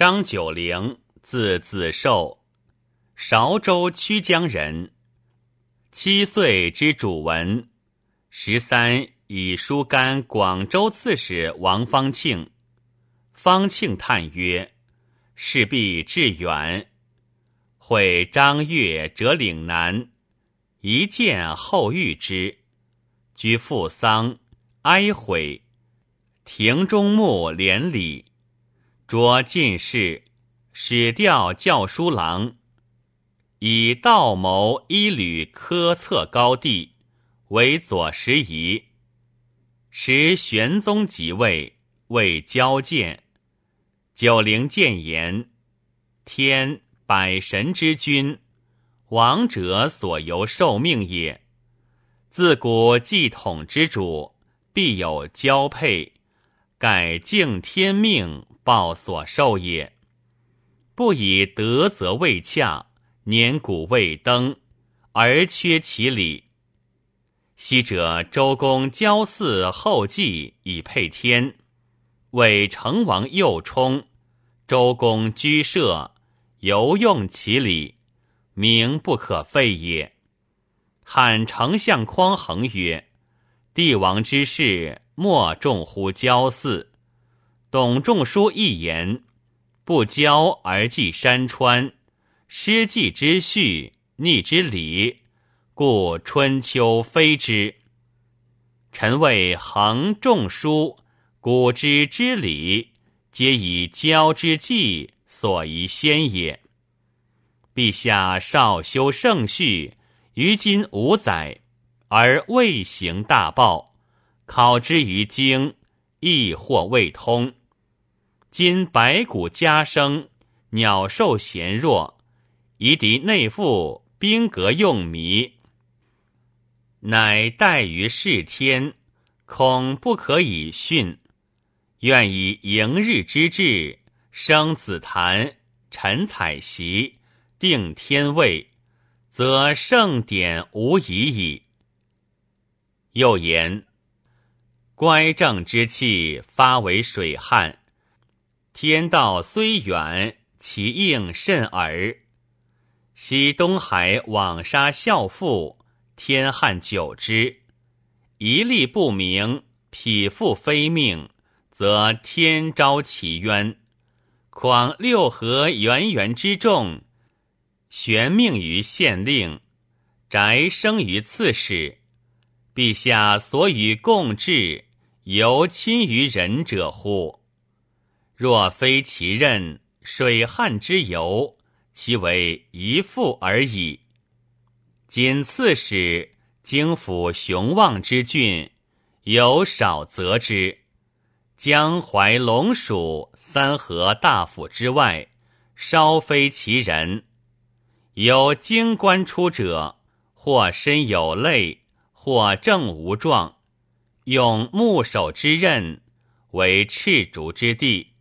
张九龄，字子寿，韶州曲江人。七岁知主文，十三以书干广州刺史王方庆。方庆叹曰：“势必致远。”会张悦折岭南，一见后遇之，居父丧，哀悔。庭中木连理，着进士，始调教书郎。以道谋一履科测高第，为左拾遗。时玄宗即位，为交见。九龄谏言：天百神之君，王者所由受命也。自古继统之主，必有交配，改敬天命，报所受也。不以德则未洽。年古未登，而缺其礼。昔者周公交祀后继以配天，为成王幼冲，周公居舍，犹用其礼，名不可废也。汉丞相匡衡曰：“帝王之事，莫重乎交祀。”董仲舒一言，不交而祭山川。失稷之序，逆之礼，故春秋非之。臣谓衡仲舒，古之之礼，皆以交之计所宜先也。陛下少修圣序，于今五载，而未行大报，考之于经，亦或未通。今百谷加生，鸟兽咸弱。夷狄内附，兵革用靡，乃待于世天，恐不可以训。愿以迎日之志，生子檀，陈彩席，定天位，则盛典无疑矣。又言：乖正之气发为水旱，天道虽远，其应甚耳。昔东海枉杀孝父，天旱久之，一力不明，匹夫非命，则天昭其冤。况六合源源之众，悬命于县令，宅生于刺史，陛下所与共治，犹亲于人者乎？若非其任，水旱之由。其为一父而已。今刺史京府雄望之郡，有少则之。江淮龙蜀三河大府之外，稍非其人。有京官出者，或身有累，或正无状，用木首之刃，为赤足之地；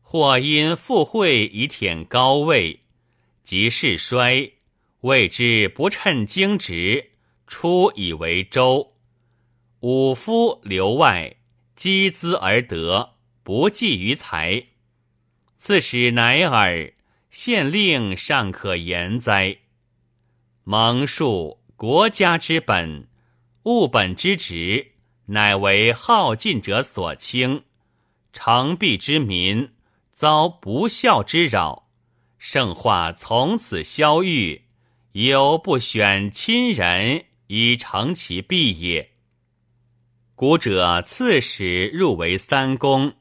或因附会以舔高位。即势衰，谓之不称经职，出以为周。武夫留外，积资而得，不计于财。刺史乃尔，县令尚可言哉？蒙恕国家之本，务本之职，乃为好进者所轻。成弊之民，遭不孝之扰。圣化从此消愈，犹不选亲人以成其弊也。古者刺史入为三公，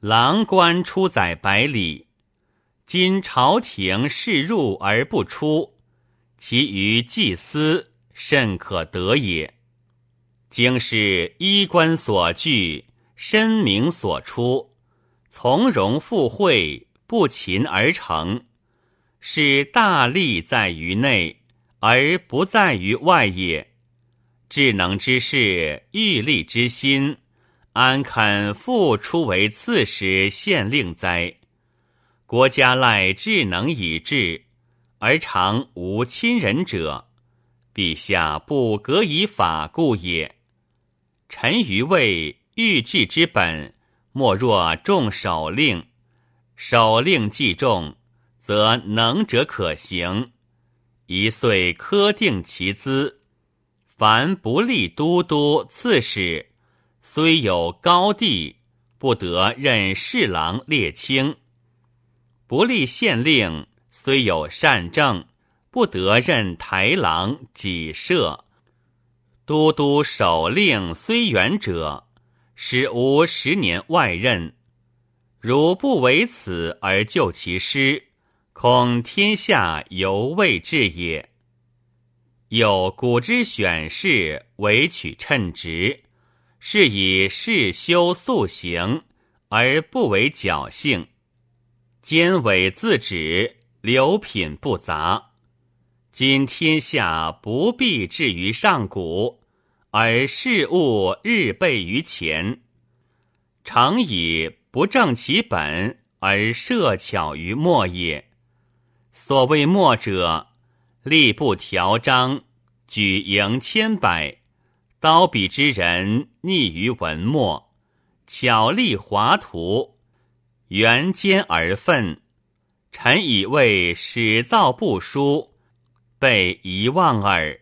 郎官出宰百里。今朝廷事入而不出，其余祭司甚可得也。经是衣冠所具，身名所出，从容赴会，不勤而成。是大利在于内，而不在于外也。智能之士，欲立之心，安肯复出为刺史、县令哉？国家赖智能以治，而常无亲人者，陛下不革以法故也。臣愚谓，欲治之本，莫若重守令。守令既重，则能者可行。一岁科定其资，凡不立都督、刺史，虽有高地，不得任侍郎、列卿；不立县令，虽有善政，不得任台郎、己舍。都督、守令虽远者，使无十年外任。如不为此而救其师，恐天下犹未至也。有古之选士，委取称职，是以事修素行，而不为侥幸。兼委自止，流品不杂。今天下不必至于上古，而事物日备于前，常以不正其本而设巧于末也。所谓末者，吏不条章，举营千百，刀笔之人溺于文墨，巧立华图，圆兼而愤。臣以为始造不书。被遗忘耳，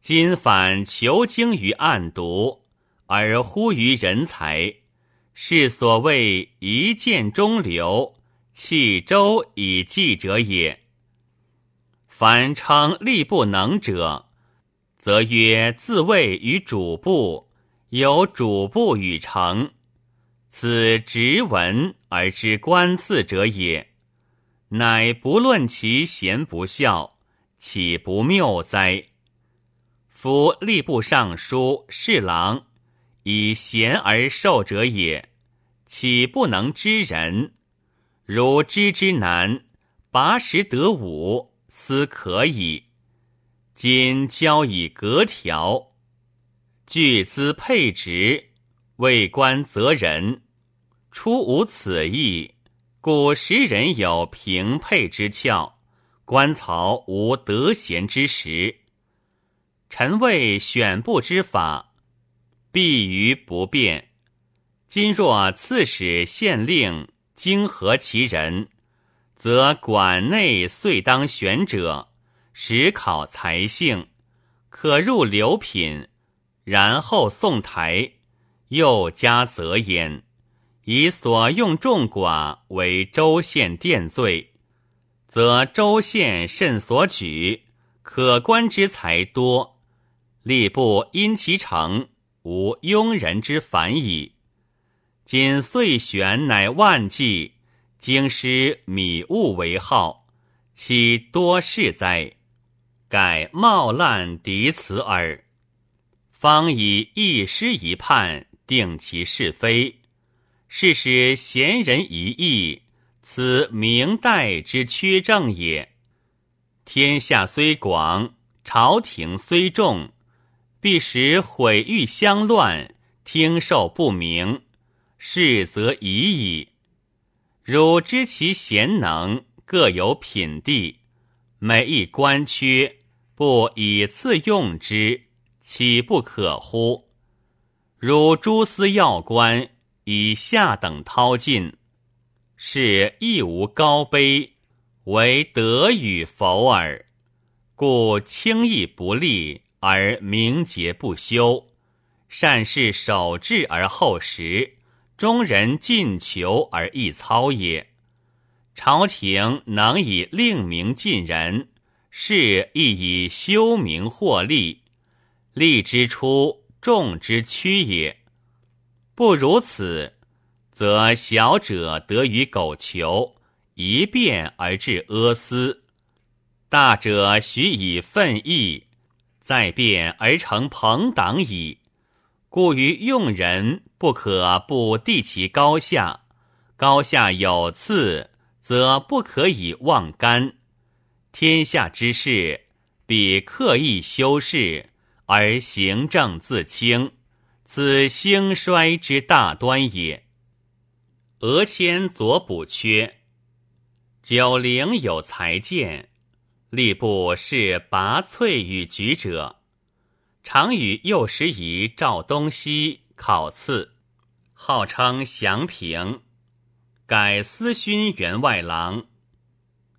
今反求精于暗读，而忽于人才，是所谓一见中流，弃舟以济者也。凡称力不能者，则曰自谓于主部，有主部与成，此直闻而知官次者也，乃不论其贤不孝。岂不谬哉？夫吏部尚书、侍郎，以贤而受者也，岂不能知人？如知之难，拔时得五，斯可矣。今交以格条，据资配职，为官择人，初无此意，故时人有平配之窍。官曹无得贤之时，臣谓选部之法，必于不变。今若刺史、县令经合其人，则馆内遂当选者，实考才性，可入流品，然后送台，又加责焉，以所用众寡为州县殿罪。则州县甚所举，可观之才多，吏部因其成，无庸人之烦矣。今岁选乃万计，京师米物为号，其多事哉？改冒滥敌此耳。方以一师一判定其是非，是使贤人一义。此明代之缺政也。天下虽广，朝廷虽重，必使毁誉相乱，听受不明，是则已矣。汝知其贤能，各有品第，每一官缺，不以次用之，岂不可乎？如诸司要官，以下等掏尽。是亦无高卑，唯德与否耳。故轻易不立，而明节不修；善事守志而后实，中人尽求而易操也。朝廷能以令名尽人，是亦以修明获利。利之初，众之趋也。不如此。则小者得于苟求，一变而致阿私；大者许以愤义，再变而成朋党矣。故于用人不可不地其高下，高下有次，则不可以忘干。天下之事，必刻意修饰而行政自清，此兴衰之大端也。俄迁左补缺，九陵有才见，吏部是拔萃与举者，常与右拾遗赵东西考次，号称祥平。改司勋员外郎，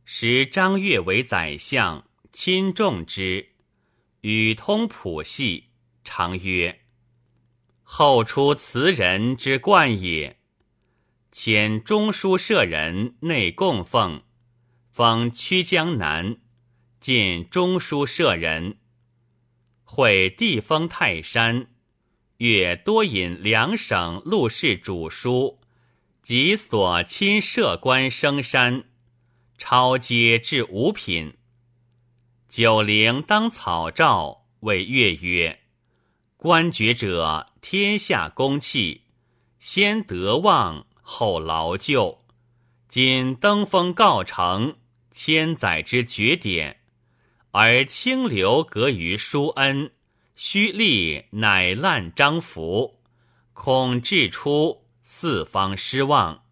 时张悦为宰相，亲重之，与通谱系，常曰：“后出词人之冠也。”遣中书舍人内供奉，封曲江南，进中书舍人。会地封泰山，越多引两省陆氏主书。及所亲舍官升山，超阶至五品。九龄当草诏，谓月曰：“官爵者，天下公器，先德望，后劳就。今登封告成，千载之绝典，而清流隔于疏恩，虚立乃滥张服，恐至出。”四方失望，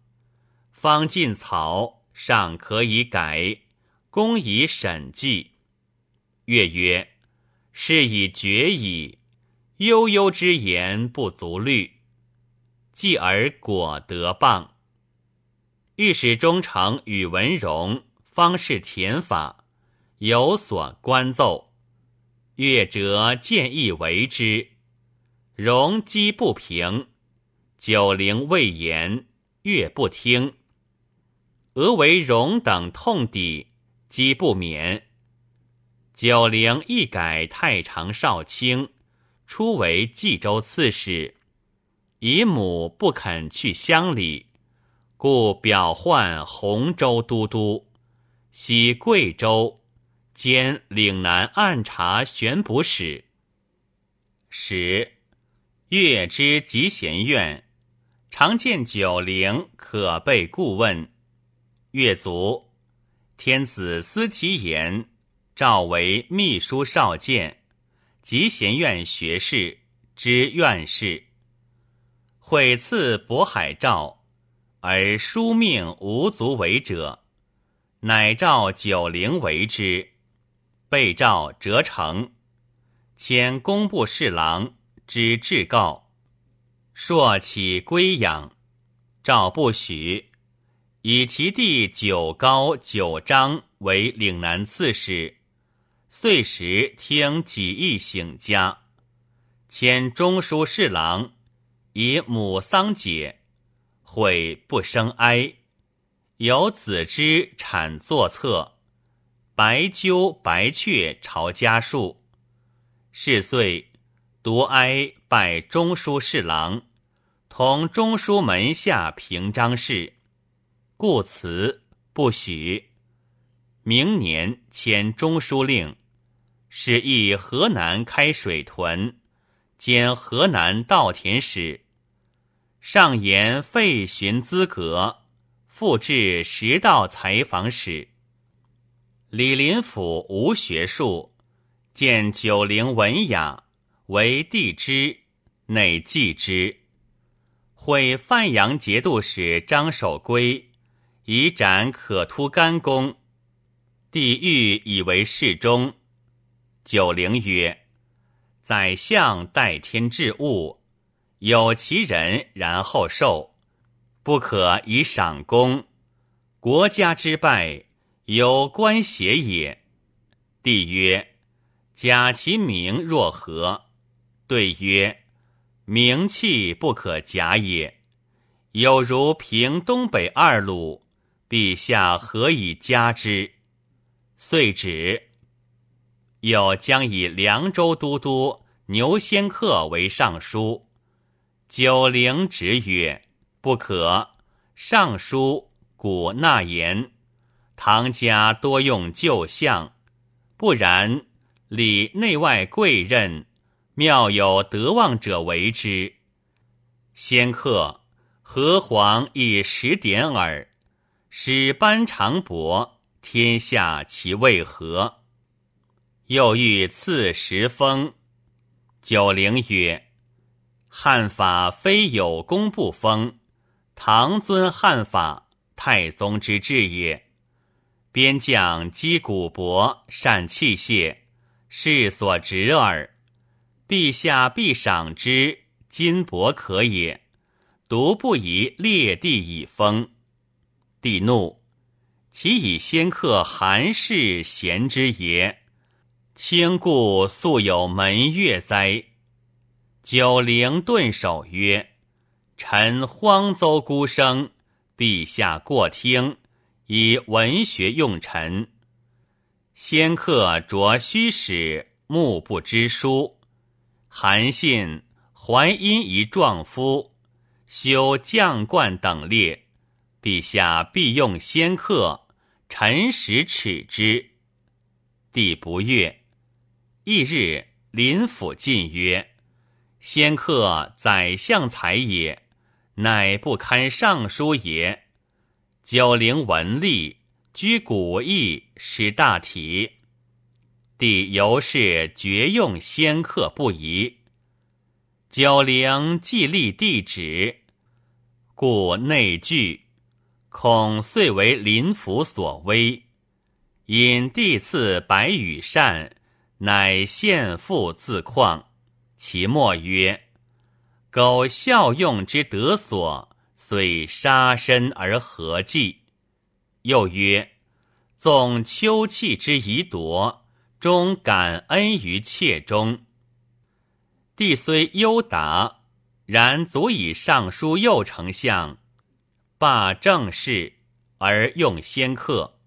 方进草尚可以改，公以审计。月曰：“是以决矣。悠悠之言不足虑，继而果得谤。御史中丞宇文荣方是田法，有所观奏。月折见义为之，荣积不平。”九龄未言，月不听。俄为荣等痛抵，积不免。九龄一改太常少卿，初为冀州刺史。姨母不肯去乡里，故表唤洪州都督，袭贵州，兼岭南按察选补使。十，月之集贤院。常见九龄，可备顾问。月卒，天子思其言，召为秘书少监，集贤院学士，知院士。悔赐渤海诏，而书命无足为者，乃召九龄为之。被诏折成，迁工部侍郎，之至告。朔起归养，诏不许，以其弟九高、九章为岭南刺史。岁时听己意省家，迁中书侍郎，以母丧解，悔不生哀。有子之产作册，白鸠、白雀朝家树。是岁。独哀拜中书侍郎，同中书门下平章事，故辞不许。明年迁中书令，使役河南开水屯，兼河南稻田使。上言废寻资格，复置十道采访使。李林甫无学术，见九龄文雅。为帝之，内祭之。会范阳节度使张守珪以斩可突干公，帝欲以为侍中。九龄曰：“宰相代天治物，有其人然后受，不可以赏功。国家之败，有官邪也。”帝曰：“假其名若何？”对曰：“名气不可假也。有如平东北二路，陛下何以加之？”遂止。又将以凉州都督牛仙客为尚书。九龄直曰：“不可。尚书古纳言，唐家多用旧相，不然，礼内外贵任。”妙有德望者为之。仙客何皇以十点耳，使班长伯，天下其为何？又欲赐十封。九龄曰：“汉法非有功不封，唐尊汉法，太宗之治也。边将击鼓帛，善器械，是所值耳。”陛下必赏之，金帛可也，独不宜列地以封。帝怒，其以先客韩氏贤之也。卿故素有门乐哉？九龄顿首曰：“臣荒邹孤生，陛下过听，以文学用臣。先客着虚史，目不知书。韩信还因一壮夫，修将冠等列，陛下必用先客，臣实耻之。帝不悦。”翌日，林甫进曰：“先客宰相才也，乃不堪尚书也。九龄文吏，居古义，识大体。帝由是绝用先客不疑。九龄既立帝旨，故内惧，恐遂为林甫所威。引帝赐白羽扇。”乃献父自况，其末曰：“苟效用之得所，遂杀身而何计？”又曰：“纵秋气之遗夺，终感恩于妾中。”帝虽忧达，然足以上书右丞相，罢政事而用先客，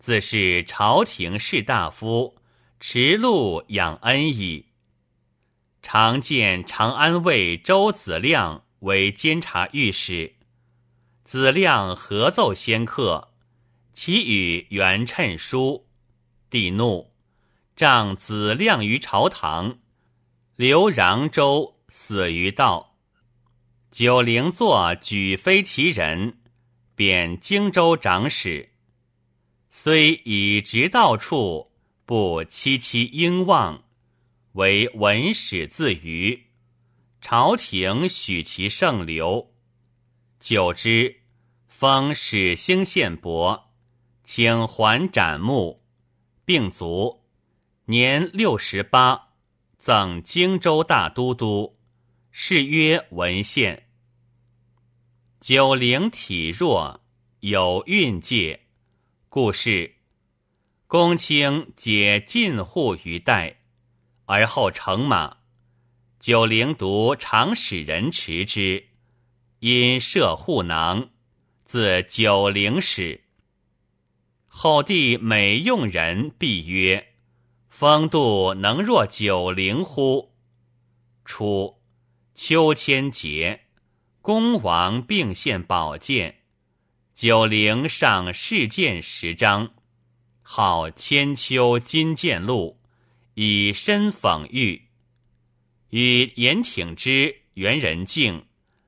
自是朝廷士大夫。持禄养恩矣。常见长安尉周子亮为监察御史，子亮合奏先客，其语原称书。帝怒，杖子亮于朝堂。刘穰州死于道。九龄座举非其人，贬荆州长史。虽以直道处。不戚戚应望，为文史自娱。朝廷许其圣流。久之，封始兴县伯，请还斩木，病卒。年六十八，赠荆州大都督，谥曰文献。九龄体弱，有运戒，故事。公卿皆进户于代，而后乘马。九龄独常使人持之，因设护囊，自九龄始。后帝每用人，必曰：“风度能若九龄乎？”初，秋千节，公王并献宝剑，九龄上试剑十章。号千秋金剑录，以身讽喻，与严挺之、袁仁敬、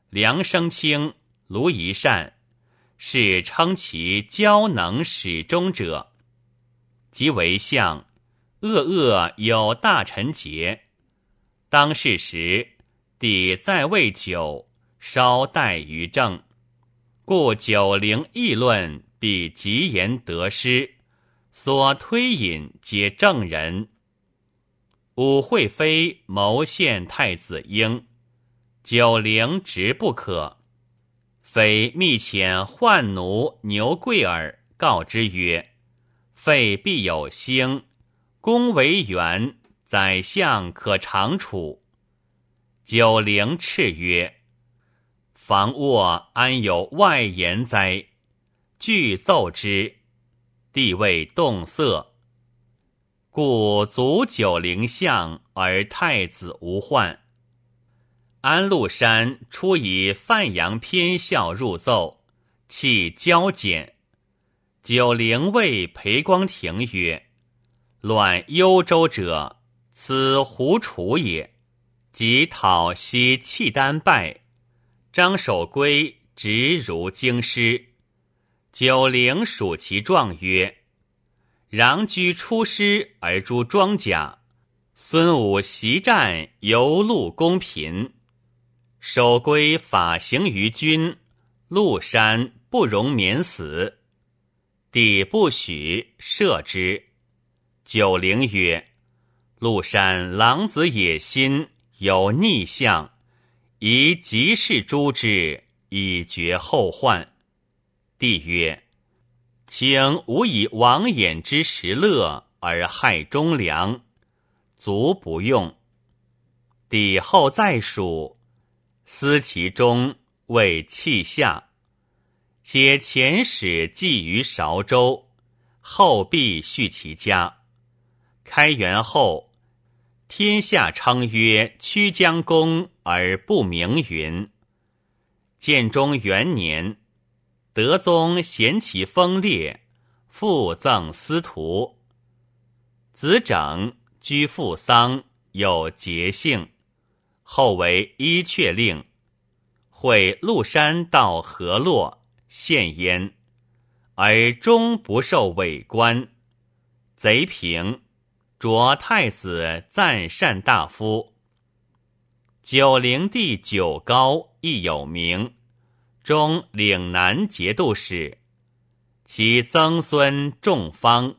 梁生清、卢仪善，是称其交能始终者。即为相，恶恶有大臣节。当世时，帝在位久，稍怠于政，故九龄议论，必极言得失。所推引皆正人。武惠妃谋献太子婴，九龄直不可。妃密遣宦奴牛贵儿告之曰：“废必有兴，公为元，宰相可长处。”九龄叱曰：“房卧安有外言哉？”具奏之。地位动色，故足九龄相而太子无患。安禄山初以范阳偏校入奏，弃交简。九龄谓裴光庭曰：“乱幽州者，此胡楚也。即讨西契丹败，张守珪直如京师。”九龄属其状曰：“穰居出师而诛庄稼，孙武袭战犹戮公平。守规法行于君，陆山不容免死。帝不许，赦之。九龄曰：‘陆山狼子野心，有逆相，宜及事诛之，以绝后患。’帝曰：“请吾以王衍之时乐而害忠良，卒不用。”帝后再属，思其中，谓弃下。且前使寄于韶州，后必续其家。开元后，天下称曰曲江公而不名云。建中元年，德宗嫌其风烈，复赠司徒。子整居父丧，有节姓。后为伊阙令，会陆山到河洛献焉，而终不受委官。贼平，擢太子赞善大夫。九灵帝九高亦有名，中岭南节度使，其曾孙仲方。